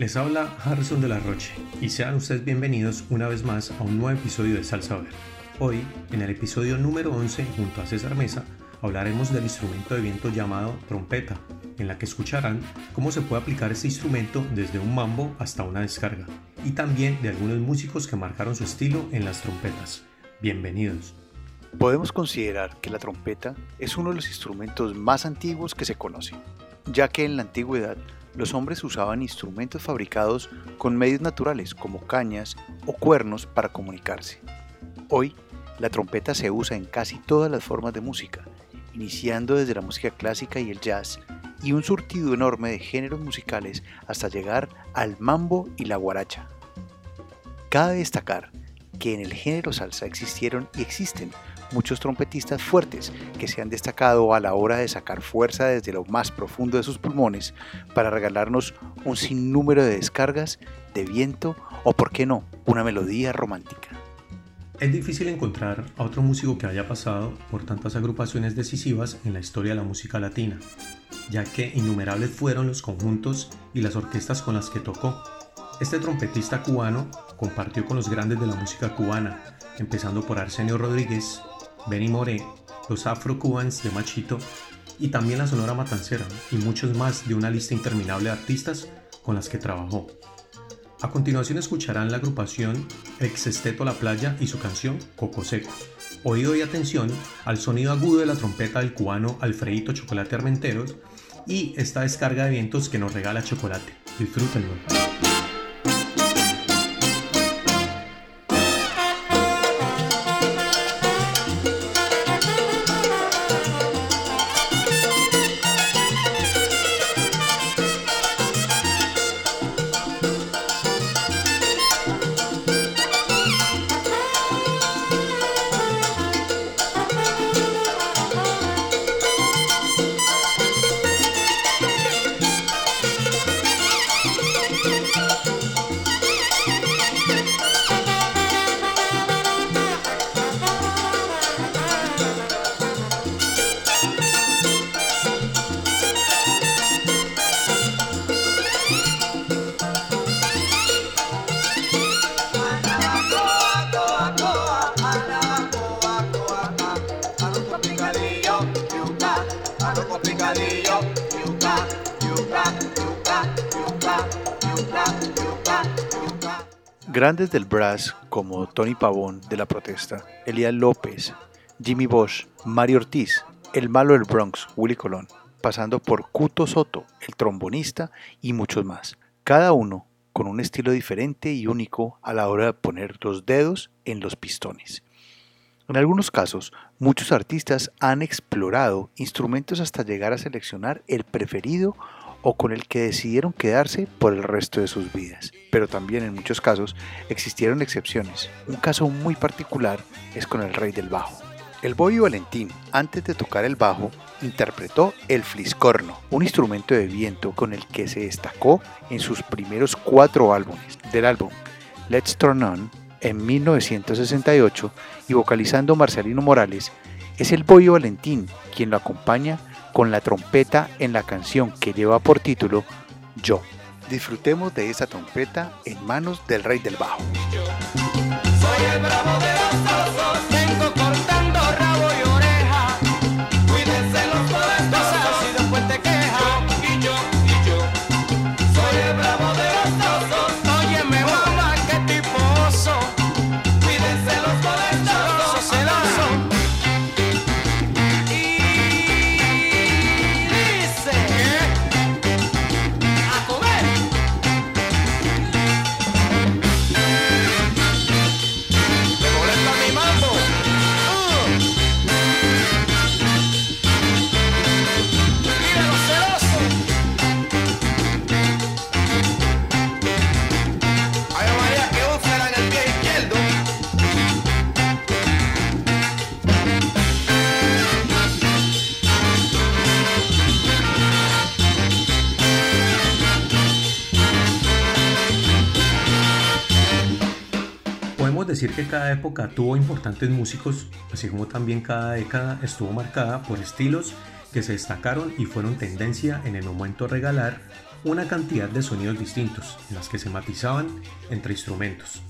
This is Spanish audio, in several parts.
Les habla Harrison de la Roche y sean ustedes bienvenidos una vez más a un nuevo episodio de Salsa Ver. Hoy, en el episodio número 11, junto a César Mesa, hablaremos del instrumento de viento llamado trompeta, en la que escucharán cómo se puede aplicar este instrumento desde un mambo hasta una descarga, y también de algunos músicos que marcaron su estilo en las trompetas. Bienvenidos. Podemos considerar que la trompeta es uno de los instrumentos más antiguos que se conocen, ya que en la antigüedad los hombres usaban instrumentos fabricados con medios naturales como cañas o cuernos para comunicarse. Hoy, la trompeta se usa en casi todas las formas de música, iniciando desde la música clásica y el jazz, y un surtido enorme de géneros musicales hasta llegar al mambo y la guaracha. Cabe destacar que en el género salsa existieron y existen muchos trompetistas fuertes que se han destacado a la hora de sacar fuerza desde lo más profundo de sus pulmones para regalarnos un sinnúmero de descargas, de viento o, por qué no, una melodía romántica. Es difícil encontrar a otro músico que haya pasado por tantas agrupaciones decisivas en la historia de la música latina, ya que innumerables fueron los conjuntos y las orquestas con las que tocó. Este trompetista cubano compartió con los grandes de la música cubana, empezando por Arsenio Rodríguez, Benny Moré, los Afro-Cubans de Machito y también la Sonora Matancera y muchos más de una lista interminable de artistas con las que trabajó. A continuación escucharán la agrupación Exesteto La Playa y su canción Coco Seco. Oído y atención al sonido agudo de la trompeta del cubano Alfredito Chocolate Armenteros y esta descarga de vientos que nos regala Chocolate. Disfrútenlo. Grandes del brass como Tony Pavón de la protesta, Elías López, Jimmy Bosch, Mario Ortiz, el malo del Bronx, Willy Colón, pasando por Cuto Soto, el trombonista y muchos más. Cada uno con un estilo diferente y único a la hora de poner los dedos en los pistones. En algunos casos, muchos artistas han explorado instrumentos hasta llegar a seleccionar el preferido o con el que decidieron quedarse por el resto de sus vidas. Pero también en muchos casos existieron excepciones. Un caso muy particular es con el rey del bajo. El Bobby Valentín, antes de tocar el bajo, interpretó el fliscorno, un instrumento de viento con el que se destacó en sus primeros cuatro álbumes. Del álbum Let's Turn On en 1968 y vocalizando Marcelino Morales, es el Bobby Valentín quien lo acompaña con la trompeta en la canción que lleva por título Yo. Disfrutemos de esa trompeta en manos del rey del bajo. Decir que cada época tuvo importantes músicos, así como también cada década estuvo marcada por estilos que se destacaron y fueron tendencia en el momento regalar una cantidad de sonidos distintos en las que se matizaban entre instrumentos.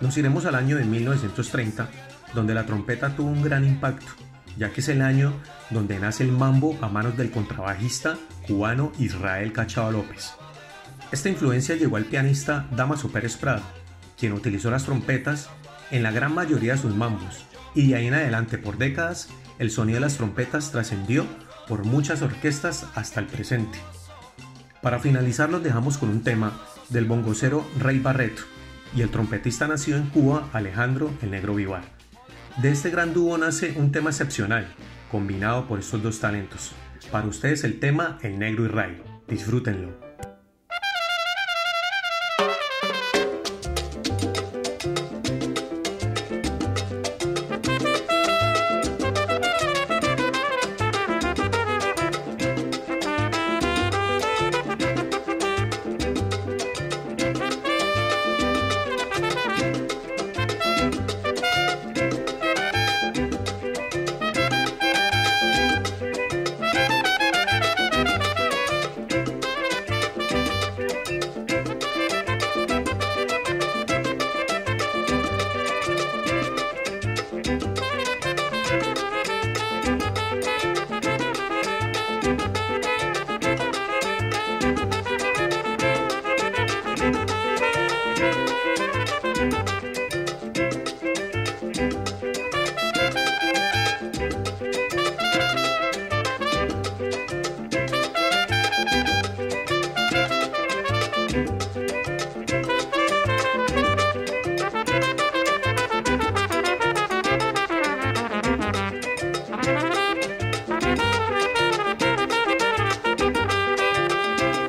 Nos iremos al año de 1930, donde la trompeta tuvo un gran impacto, ya que es el año donde nace el mambo a manos del contrabajista cubano Israel Cachao López. Esta influencia llegó al pianista Damaso Pérez Prado, quien utilizó las trompetas en la gran mayoría de sus mambos, y de ahí en adelante por décadas el sonido de las trompetas trascendió por muchas orquestas hasta el presente. Para finalizar los dejamos con un tema del bongocero Rey Barreto y el trompetista nacido en Cuba Alejandro el Negro Vivar. De este gran dúo nace un tema excepcional, combinado por estos dos talentos. Para ustedes el tema El Negro y Ray. Disfrútenlo.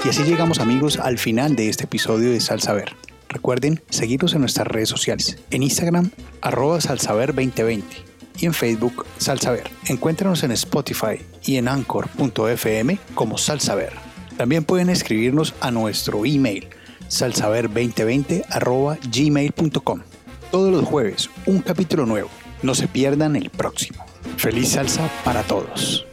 Y así llegamos amigos al final de este episodio de Salsaber. Recuerden seguirnos en nuestras redes sociales. En Instagram, arroba salsaver2020 y en Facebook, Salsaver. Encuéntranos en Spotify y en anchor.fm como Salsaver. También pueden escribirnos a nuestro email salsaver2020 arroba gmail.com. Todos los jueves, un capítulo nuevo. No se pierdan el próximo. Feliz salsa para todos.